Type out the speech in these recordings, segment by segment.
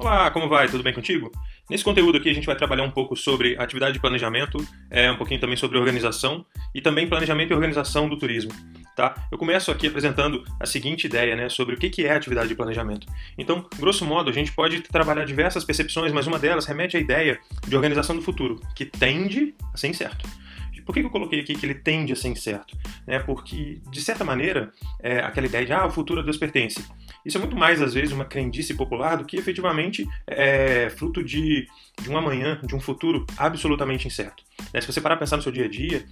Olá, como vai? Tudo bem contigo? Nesse conteúdo aqui a gente vai trabalhar um pouco sobre atividade de planejamento, é, um pouquinho também sobre organização e também planejamento e organização do turismo. Tá? Eu começo aqui apresentando a seguinte ideia né, sobre o que é atividade de planejamento. Então, grosso modo, a gente pode trabalhar diversas percepções, mas uma delas remete à ideia de organização do futuro, que tende a ser incerto. Por que eu coloquei aqui que ele tende a ser incerto? É porque, de certa maneira, é aquela ideia de ah, o futuro a Deus pertence. Isso é muito mais, às vezes, uma crendice popular do que efetivamente é fruto de, de um amanhã, de um futuro absolutamente incerto. Né? Se você parar a pensar no seu dia a dia,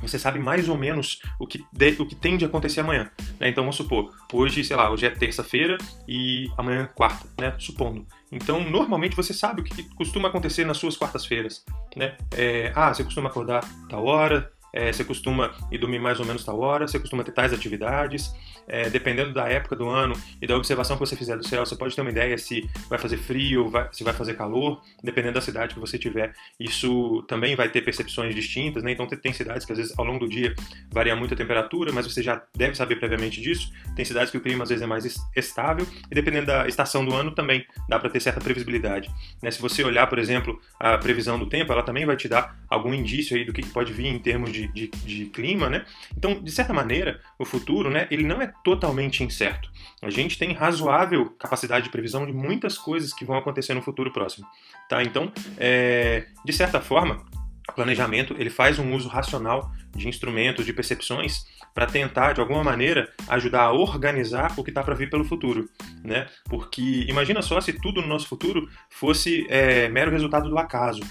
você sabe mais ou menos o que, de, o que tem de acontecer amanhã. Né? Então vamos supor, hoje, sei lá, hoje é terça-feira e amanhã é quarta, né? Supondo. Então, normalmente você sabe o que costuma acontecer nas suas quartas-feiras. Né? É, ah, você costuma acordar tal hora, é, você costuma ir dormir mais ou menos tal hora, você costuma ter tais atividades. É, dependendo da época do ano e da observação que você fizer do céu, você pode ter uma ideia se vai fazer frio, vai, se vai fazer calor, dependendo da cidade que você tiver. Isso também vai ter percepções distintas, né? Então tem cidades que às vezes ao longo do dia varia muito a temperatura, mas você já deve saber previamente disso. Tem cidades que o clima às vezes é mais estável e dependendo da estação do ano também dá para ter certa previsibilidade. Né? Se você olhar, por exemplo, a previsão do tempo, ela também vai te dar algum indício aí do que pode vir em termos de, de, de clima, né? Então, de certa maneira, o futuro, né, ele não é totalmente incerto. A gente tem razoável capacidade de previsão de muitas coisas que vão acontecer no futuro próximo. Tá? Então, é, de certa forma, o planejamento ele faz um uso racional de instrumentos, de percepções, para tentar, de alguma maneira, ajudar a organizar o que está para vir pelo futuro. Né? Porque imagina só se tudo no nosso futuro fosse é, mero resultado do acaso.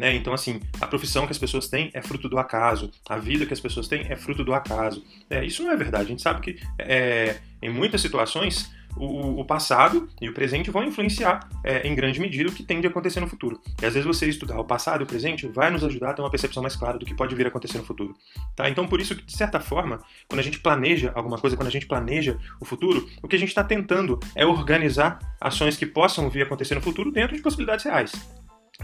Né? Então, assim, a profissão que as pessoas têm é fruto do acaso, a vida que as pessoas têm é fruto do acaso. É, isso não é verdade. A gente sabe que, é, em muitas situações, o, o, passado e o presente vão influenciar é, em grande medida o que tende a acontecer no futuro. E às vezes você estudar o passado e o presente vai nos ajudar a ter uma percepção mais clara do que pode vir a acontecer no futuro. Tá? Então, por isso que, de certa forma, quando a gente planeja alguma coisa, quando a gente planeja o futuro, o que a gente está tentando é organizar ações que possam vir a acontecer no futuro dentro de possibilidades reais.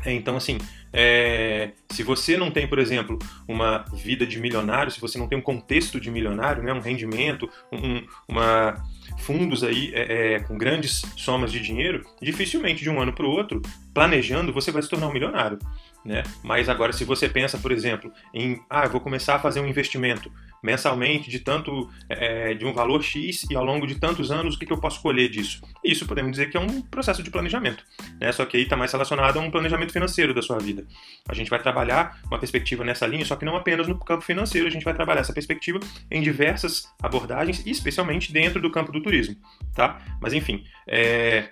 É, então, assim, é, se você não tem, por exemplo, uma vida de milionário, se você não tem um contexto de milionário, né, um rendimento, um, uma fundos aí é, é, com grandes somas de dinheiro, dificilmente de um ano para o outro, planejando, você vai se tornar um milionário. Né? Mas agora, se você pensa, por exemplo, em ah, vou começar a fazer um investimento mensalmente de tanto é, de um valor X e ao longo de tantos anos, o que, que eu posso colher disso? Isso podemos dizer que é um processo de planejamento. Né? Só que aí está mais relacionado a um planejamento financeiro da sua vida. A gente vai trabalhar uma perspectiva nessa linha, só que não apenas no campo financeiro, a gente vai trabalhar essa perspectiva em diversas abordagens, especialmente dentro do campo do turismo. Tá? Mas enfim, é,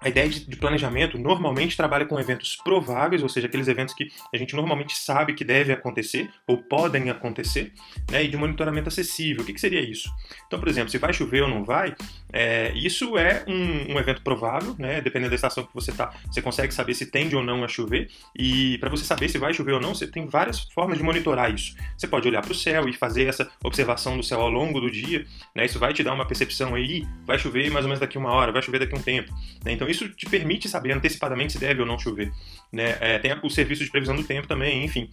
a ideia de, planejamento normalmente trabalha com eventos prováveis, ou seja, aqueles eventos que a gente normalmente sabe que devem acontecer ou podem acontecer, né, e de monitoramento acessível. O que, que, seria isso? Então, por exemplo, se vai chover ou não vai, é, isso é um, um, evento provável, né, dependendo da estação que você está, você consegue saber se tende ou não a chover, e para você saber se vai chover ou não, você tem várias formas de monitorar isso. Você pode olhar para o céu e fazer essa observação do céu ao longo do dia, né, isso vai te dar uma percepção aí, vai chover mais ou menos daqui uma hora, vai chover daqui um tempo. Né, então, isso te permite saber antecipadamente se deve ou não chover. Né? É, tem o serviço de previsão do tempo também, enfim.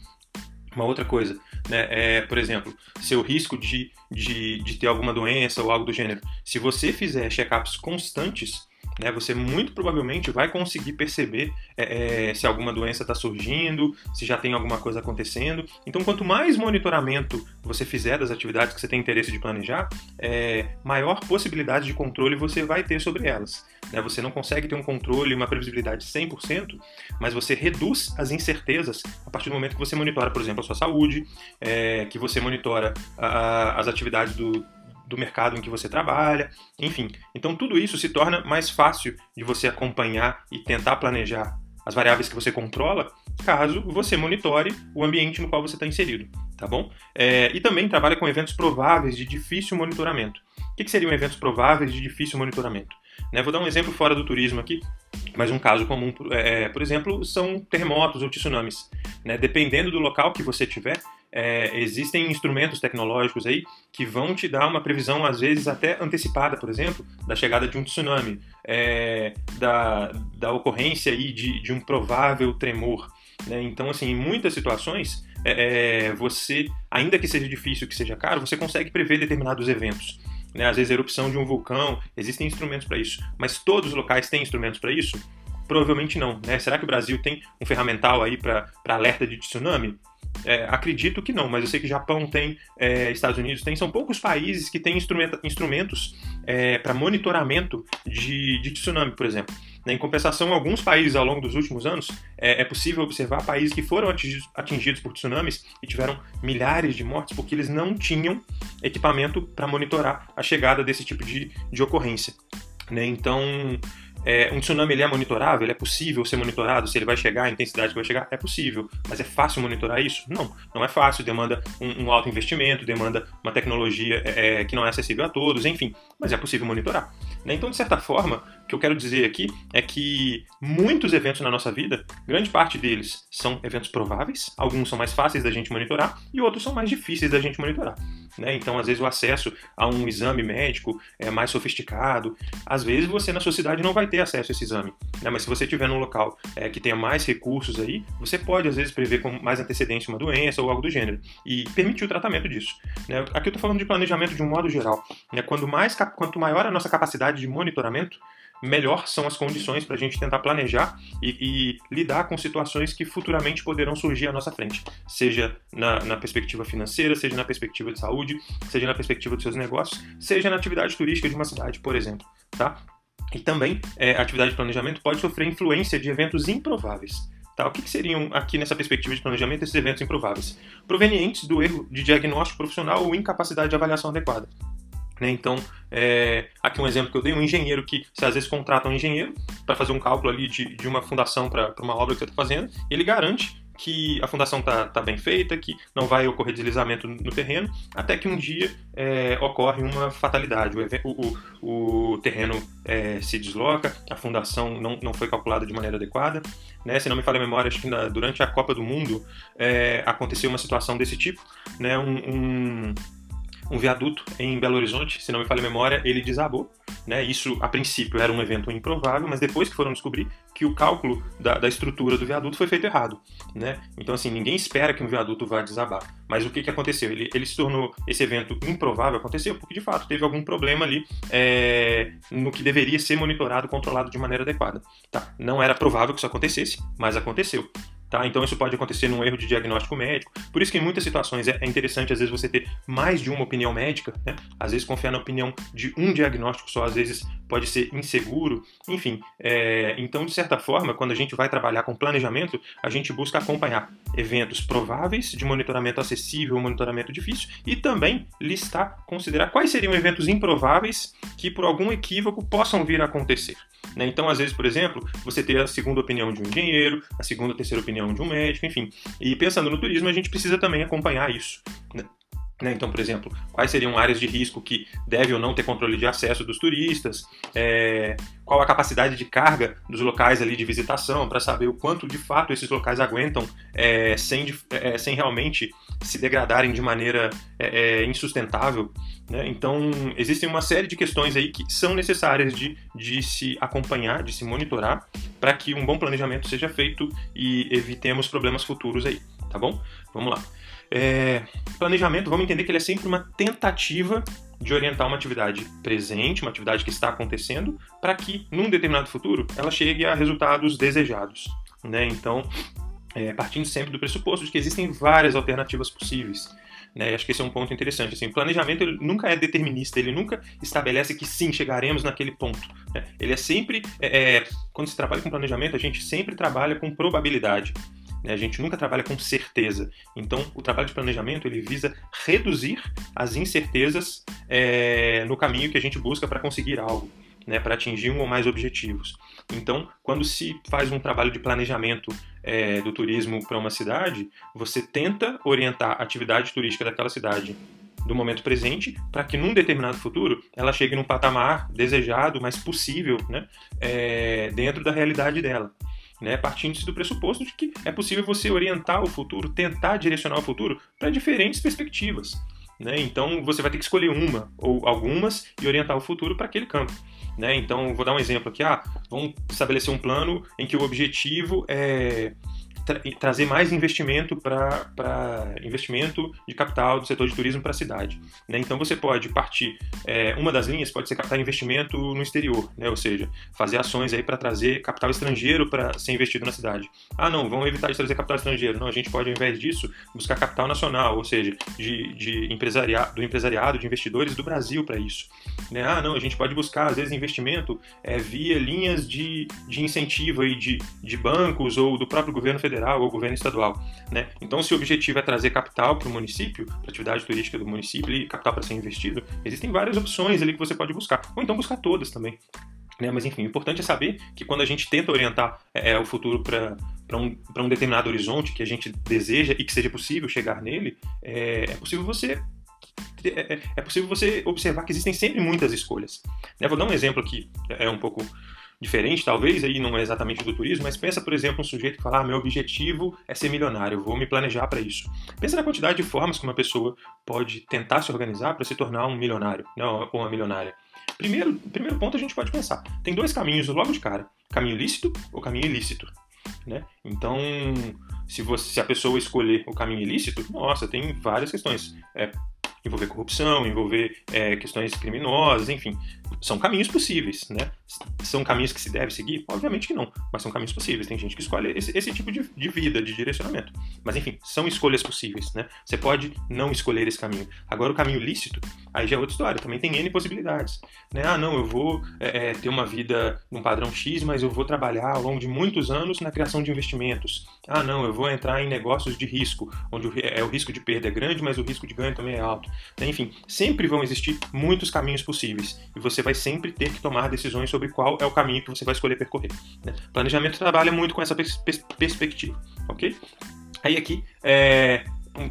Uma outra coisa, né, é, por exemplo, seu risco de, de, de ter alguma doença ou algo do gênero. Se você fizer check-ups constantes, né, você muito provavelmente vai conseguir perceber é, é, se alguma doença está surgindo, se já tem alguma coisa acontecendo. Então, quanto mais monitoramento você fizer das atividades que você tem interesse de planejar, é, maior possibilidade de controle você vai ter sobre elas. Né? Você não consegue ter um controle, uma previsibilidade 100%, mas você reduz as incertezas a partir do momento que você monitora, por exemplo, a sua saúde, é, que você monitora a, as atividades do, do mercado em que você trabalha, enfim. Então tudo isso se torna mais fácil de você acompanhar e tentar planejar as variáveis que você controla, caso você monitore o ambiente no qual você está inserido, tá bom? É, e também trabalha com eventos prováveis de difícil monitoramento. O que, que seriam eventos prováveis de difícil monitoramento? Né, vou dar um exemplo fora do turismo aqui, mas um caso comum, é, por exemplo, são terremotos ou tsunamis. Né? Dependendo do local que você tiver, é, existem instrumentos tecnológicos aí que vão te dar uma previsão, às vezes até antecipada, por exemplo, da chegada de um tsunami, é, da, da ocorrência aí de, de um provável tremor. Né? Então, assim, em muitas situações, é, é você, ainda que seja difícil, que seja caro, você consegue prever determinados eventos. Né? Às vezes, erupção de um vulcão, existem instrumentos para isso. Mas todos os locais têm instrumentos para isso? Provavelmente não. Né? Será que o Brasil tem um ferramental aí para alerta de tsunami? É, acredito que não, mas eu sei que Japão tem, é, Estados Unidos tem, são poucos países que têm instrumentos é, para monitoramento de, de tsunami, por exemplo. Né, em compensação, alguns países ao longo dos últimos anos é, é possível observar países que foram atingidos, atingidos, por tsunamis e tiveram milhares de mortes porque eles não tinham equipamento para monitorar a chegada desse tipo de, de ocorrência. Né? Então, é, um tsunami ele é monitorável? Ele é possível ser monitorado? Se ele vai chegar, a intensidade que vai chegar? É possível. Mas é fácil monitorar isso? Não, não é fácil. Demanda um, um alto investimento, demanda uma tecnologia é, é, que não é acessível a todos, enfim. Mas é possível monitorar. Né? Então, de certa forma, o que eu quero dizer aqui é que muitos eventos na nossa vida, grande parte deles são eventos prováveis, alguns são mais fáceis da gente monitorar e outros são mais difíceis da gente monitorar. Né? Então, às vezes, o acesso a um exame médico é mais sofisticado. Às vezes, você na sua cidade não vai ter acesso a esse exame. Né? Mas se você estiver num local é, que tenha mais recursos aí, você pode, às vezes, prever com mais antecedência uma doença ou algo do gênero e permitir o tratamento disso. Né? Aqui eu estou falando de planejamento de um modo geral. Né? Quando mais, quanto maior a nossa capacidade de monitoramento, melhor são as condições para a gente tentar planejar e, e, lidar com situações que futuramente poderão surgir à nossa frente, seja na, na, perspectiva financeira, seja na perspectiva de saúde, seja na perspectiva dos seus negócios, seja na atividade turística de uma cidade, por exemplo, tá? E também é, a atividade de planejamento pode sofrer influência de eventos improváveis. Tá, o que, que, seriam, aqui nessa perspectiva de planejamento, esses eventos improváveis? Provenientes do erro de diagnóstico profissional ou incapacidade de avaliação adequada. Né? Então, é, aqui um exemplo que eu dei, um engenheiro que, você às vezes contrata um engenheiro para fazer um cálculo ali de, de uma fundação para uma obra que você está fazendo, ele garante que a fundação está tá bem feita, que não vai ocorrer deslizamento no terreno, até que um dia é, ocorre uma fatalidade. O, o, o terreno é, se desloca, a fundação não, não foi calculada de maneira adequada. Né? Se não me falha a memória, acho que na, durante a Copa do Mundo é, aconteceu uma situação desse tipo. Né? um, um um viaduto em Belo Horizonte, se não me falha a memória, ele desabou. Né? Isso, a princípio, era um evento improvável, mas depois que foram descobrir que o cálculo da, da estrutura do viaduto foi feito errado. Né? Então, assim, ninguém espera que um viaduto vá desabar. Mas o que, que aconteceu? Ele, ele se tornou esse evento improvável, aconteceu porque, de fato, teve algum problema ali é, no que deveria ser monitorado, controlado de maneira adequada. Tá? Não era provável que isso acontecesse, mas aconteceu. Tá? Então isso pode acontecer num erro de diagnóstico médico. Por isso que em muitas situações é, é interessante às vezes você ter mais de uma opinião médica, né? Às vezes confiar na opinião de um diagnóstico só, às vezes pode ser inseguro. Enfim, é... então de certa forma, quando a gente vai trabalhar com planejamento, a gente busca acompanhar eventos prováveis de monitoramento acessível, monitoramento difícil e também listar, considerar quais seriam eventos improváveis que por algum equívoco possam vir a acontecer. Né? Então, às vezes, por exemplo, você ter a segunda opinião de um engenheiro, a segunda ou terceira opinião de um médico, enfim. E pensando no turismo, a gente precisa também acompanhar isso. Né? Né? Então, por exemplo, quais seriam áreas de risco que deve ou não ter controle de acesso dos turistas? É, qual a capacidade de carga dos locais ali de visitação para saber o quanto de fato esses locais aguentam é, sem, é, sem realmente se degradarem de maneira é, é, insustentável. Né? Então, existem uma série de questões aí que são necessárias de, de se acompanhar, de se monitorar, para que um bom planejamento seja feito e evitemos problemas futuros aí, tá bom? Vamos lá. É, planejamento, vamos entender que ele é sempre uma tentativa de orientar uma atividade presente, uma atividade que está acontecendo, para que, num determinado futuro, ela chegue a resultados desejados. Né? Então, é, partindo sempre do pressuposto de que existem várias alternativas possíveis. Né? Acho que esse é um ponto interessante. Assim, o planejamento nunca é determinista, ele nunca estabelece que sim, chegaremos naquele ponto. Né? Ele é sempre. É, é quando se trabalha com planejamento, a gente sempre trabalha com probabilidade. Né? A gente nunca trabalha com certeza. Então, o trabalho de planejamento ele visa reduzir as incertezas é, no caminho que a gente busca para conseguir algo. Né, para atingir um ou mais objetivos. Então, quando se faz um trabalho de planejamento é, do turismo para uma cidade, você tenta orientar a atividade turística daquela cidade do momento presente para que num determinado futuro ela chegue num patamar desejado, mais possível, né, é, dentro da realidade dela né, partindo-se do pressuposto de que é possível você orientar o futuro, tentar direcionar o futuro para diferentes perspectivas. Né? Então você vai ter que escolher uma ou algumas e orientar o futuro para aquele campo. Né? Então vou dar um exemplo aqui. Ah, vamos estabelecer um plano em que o objetivo é tra trazer mais investimento para investimento de capital do setor de turismo para a cidade. Né? Então você pode partir, é, uma das linhas pode ser captar investimento no exterior, né? ou seja, fazer ações aí para trazer capital estrangeiro para ser investido na cidade. Ah, não, vamos evitar de trazer capital estrangeiro. Não, a gente pode, ao invés disso, buscar capital nacional, ou seja, de, de empresariado, do empresariado, de investidores do Brasil para isso. Né? Ah, não, a gente pode buscar, às vezes, investimento é, via linhas de, de incentivo aí de, de bancos ou do próprio governo federal ou governo estadual. Né? Então, se o objetivo é trazer capital para o município, para atividade turística do município e capital para ser investido, existem várias opções ali que você pode buscar. Ou então buscar todas também. Né? Mas enfim, o importante é saber que quando a gente tenta orientar é, é o futuro para um, um determinado horizonte que a gente deseja e que seja possível chegar nele, é, é possível você é, é, é possível você observar que existem sempre muitas escolhas. Eu vou dar um exemplo aqui, é um pouco diferente, talvez, aí não é exatamente do turismo, mas pensa, por exemplo, um sujeito que fala: ah, meu objetivo é ser milionário, vou me planejar para isso. Pensa na quantidade de formas que uma pessoa pode tentar se organizar para se tornar um milionário, né, ou uma milionária. Primeiro, primeiro ponto a gente pode pensar: tem dois caminhos logo de cara: caminho lícito ou caminho ilícito. Né? Então, se, você, se a pessoa escolher o caminho ilícito, nossa, tem várias questões. É, envolver corrupção, envolver é, questões criminosas, enfim, são caminhos possíveis, né? São caminhos que se deve seguir? Obviamente que não, mas são caminhos possíveis. Tem gente que escolhe esse, esse tipo de, de, vida, de direcionamento. Mas enfim, são escolhas possíveis, né? Você pode não escolher esse caminho. Agora, o caminho lícito, aí já é outra história, também tem N possibilidades. Né? Ah, não, eu vou é, é ter uma vida num padrão X, mas eu vou trabalhar ao longo de muitos anos na criação de investimentos. Ah, não, eu vou entrar em negócios de risco, onde o, é, o risco de perda é grande, mas o risco de ganho também é alto. Enfim, sempre vão existir muitos caminhos possíveis e você vai sempre ter que tomar decisões sobre qual é o caminho que você vai escolher percorrer. Né? Planejamento trabalha muito com essa pers perspectiva, ok? Aí aqui é,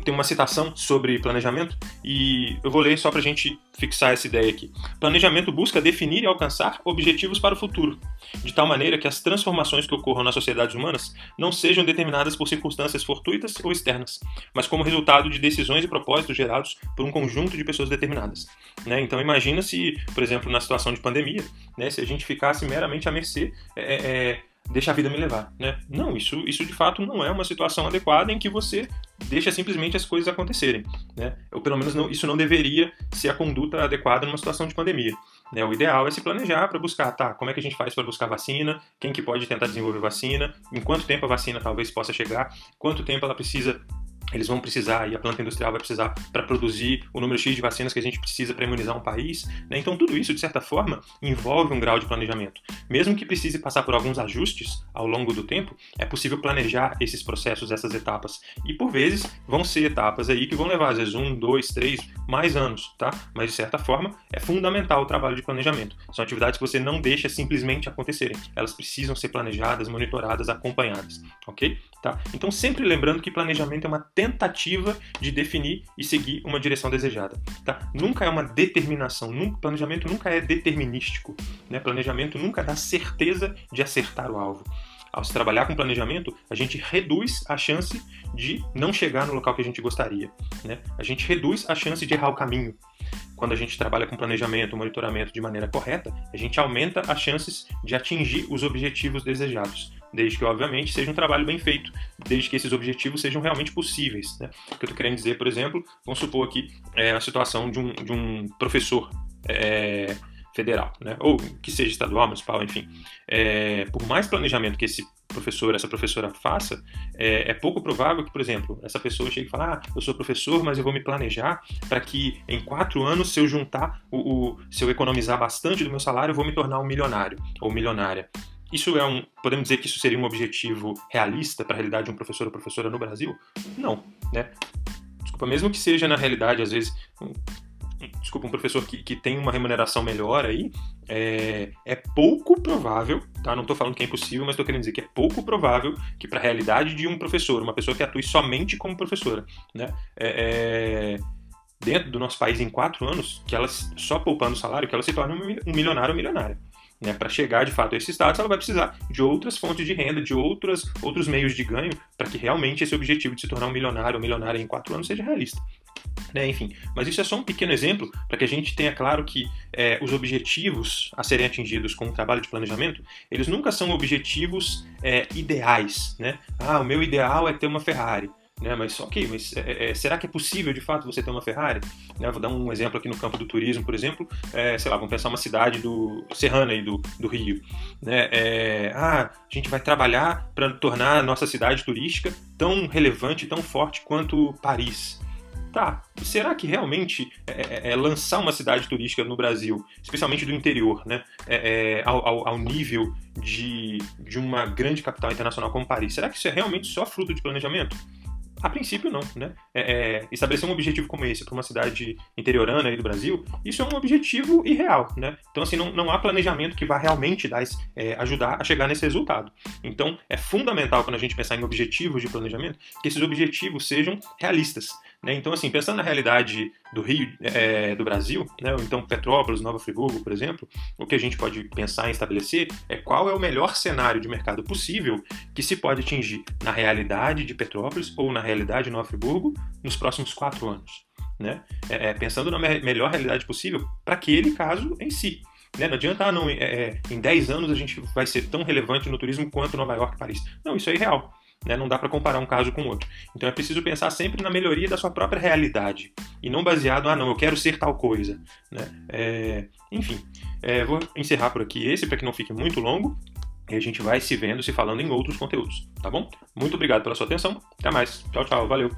tem uma citação sobre planejamento e eu vou ler só para a gente fixar essa ideia aqui. Planejamento busca definir e alcançar objetivos para o futuro, de tal maneira que as transformações que ocorram nas sociedades humanas não sejam determinadas por circunstâncias fortuitas ou externas, mas como resultado de decisões e propósitos gerados por um conjunto de pessoas determinadas. Né? Então imagina se, por exemplo, na situação de pandemia, né, se a gente ficasse meramente à mercê é, é, deixa a vida me levar, né? Não, isso, isso de fato não é uma situação adequada em que você deixa simplesmente as coisas acontecerem, né? Ou pelo menos não, isso não deveria ser a conduta adequada numa situação de pandemia. Né? O ideal é se planejar para buscar, tá, como é que a gente faz para buscar vacina, quem que pode tentar desenvolver vacina, em quanto tempo a vacina talvez possa chegar, quanto tempo ela precisa eles vão precisar, e a planta industrial vai precisar para produzir o número X de vacinas que a gente precisa para imunizar um país. Né? Então, tudo isso, de certa forma, envolve um grau de planejamento. Mesmo que precise passar por alguns ajustes ao longo do tempo, é possível planejar esses processos, essas etapas. E, por vezes, vão ser etapas aí que vão levar, às vezes, um, dois, três, mais anos, tá? Mas, de certa forma, é fundamental o trabalho de planejamento. São atividades que você não deixa simplesmente acontecerem. Elas precisam ser planejadas, monitoradas, acompanhadas, ok? Tá? Então, sempre lembrando que planejamento é uma tentativa de definir e seguir uma direção desejada. Tá? Nunca é uma determinação, nunca, planejamento nunca é determinístico. Né? Planejamento nunca dá certeza de acertar o alvo. Ao se trabalhar com planejamento, a gente reduz a chance de não chegar no local que a gente gostaria. Né? A gente reduz a chance de errar o caminho quando a gente trabalha com planejamento, monitoramento de maneira correta, a gente aumenta as chances de atingir os objetivos desejados, desde que, obviamente, seja um trabalho bem feito, desde que esses objetivos sejam realmente possíveis. Né? O que eu estou querendo dizer, por exemplo, vamos supor aqui é, a situação de um, de um professor. É, federal, né? ou que seja estadual, municipal, enfim. É, por mais planejamento que esse professor, essa professora faça, é, é, pouco provável que, por exemplo, essa pessoa chegue e fale: Ah, eu sou professor, mas eu vou me planejar para que em quatro anos, se eu juntar, o, o, se eu economizar bastante do meu salário, eu vou me tornar um milionário ou milionária. Isso é um. Podemos dizer que isso seria um objetivo realista para a realidade de um professor ou professora no Brasil? Não, né? Desculpa, mesmo que seja na realidade, às vezes, desculpa, um professor que, que tem uma remuneração melhor aí, é, é pouco provável, tá? Não estou falando que é impossível, mas estou querendo dizer que é pouco provável que para a realidade de um professor, uma pessoa que atue somente como professora, né? É, é, dentro do nosso país em quatro anos, que ela só poupando salário, que ela se torne um milionário ou milionária. Né, para chegar de fato a esse status, ela vai precisar de outras fontes de renda, de outras, outros meios de ganho, para que realmente esse objetivo de se tornar um milionário ou milionária em quatro anos seja realista. Né, enfim, mas isso é só um pequeno exemplo para que a gente tenha claro que é, os objetivos a serem atingidos com o trabalho de planejamento, eles nunca são objetivos é, ideais, né? Ah, o meu ideal é ter uma Ferrari. Né, mas ok, mas é, é, será que é possível de fato você ter uma Ferrari? Né, vou dar um exemplo aqui no campo do turismo, por exemplo, é, sei lá, vamos pensar uma cidade do serrana aí do, do Rio. Né, é, ah, a gente vai trabalhar para tornar a nossa cidade turística tão relevante, tão forte quanto Paris tá, será que realmente é, é, é, lançar uma cidade turística no Brasil, especialmente do interior, né, é, é ao, ao, nível de, de uma grande capital internacional como Paris, será que isso é realmente só fruto de planejamento? A princípio, não. Né? É, é, estabelecer um objetivo como esse para uma cidade interiorana aí do Brasil, isso é um objetivo irreal. Né? Então, assim, não, não há planejamento que vá realmente dar, é, ajudar a chegar nesse resultado. Então, é fundamental, quando a gente pensar em objetivos de planejamento, que esses objetivos sejam realistas. Né? Então, assim, pensando na realidade do Rio, é, do Brasil, né? ou então Petrópolis, Nova Friburgo, por exemplo, o que a gente pode pensar em estabelecer é qual é o melhor cenário de mercado possível que se pode atingir na realidade de Petrópolis ou na realidade de Nova Friburgo nos próximos quatro anos. Né? É, é, pensando na me melhor realidade possível para aquele caso em si. Né? Não adianta, ah, não, é, é em 10 anos a gente vai ser tão relevante no turismo quanto Nova York e Paris. Não, isso é irreal. Né? Não dá para comparar um caso com o outro. Então é preciso pensar sempre na melhoria da sua própria realidade e não baseado, ah, não, eu quero ser tal coisa. Né? É... Enfim, é, vou encerrar por aqui esse para que não fique muito longo. E a gente vai se vendo, se falando em outros conteúdos, tá bom? Muito obrigado pela sua atenção. Até mais. Tchau, tchau. Valeu.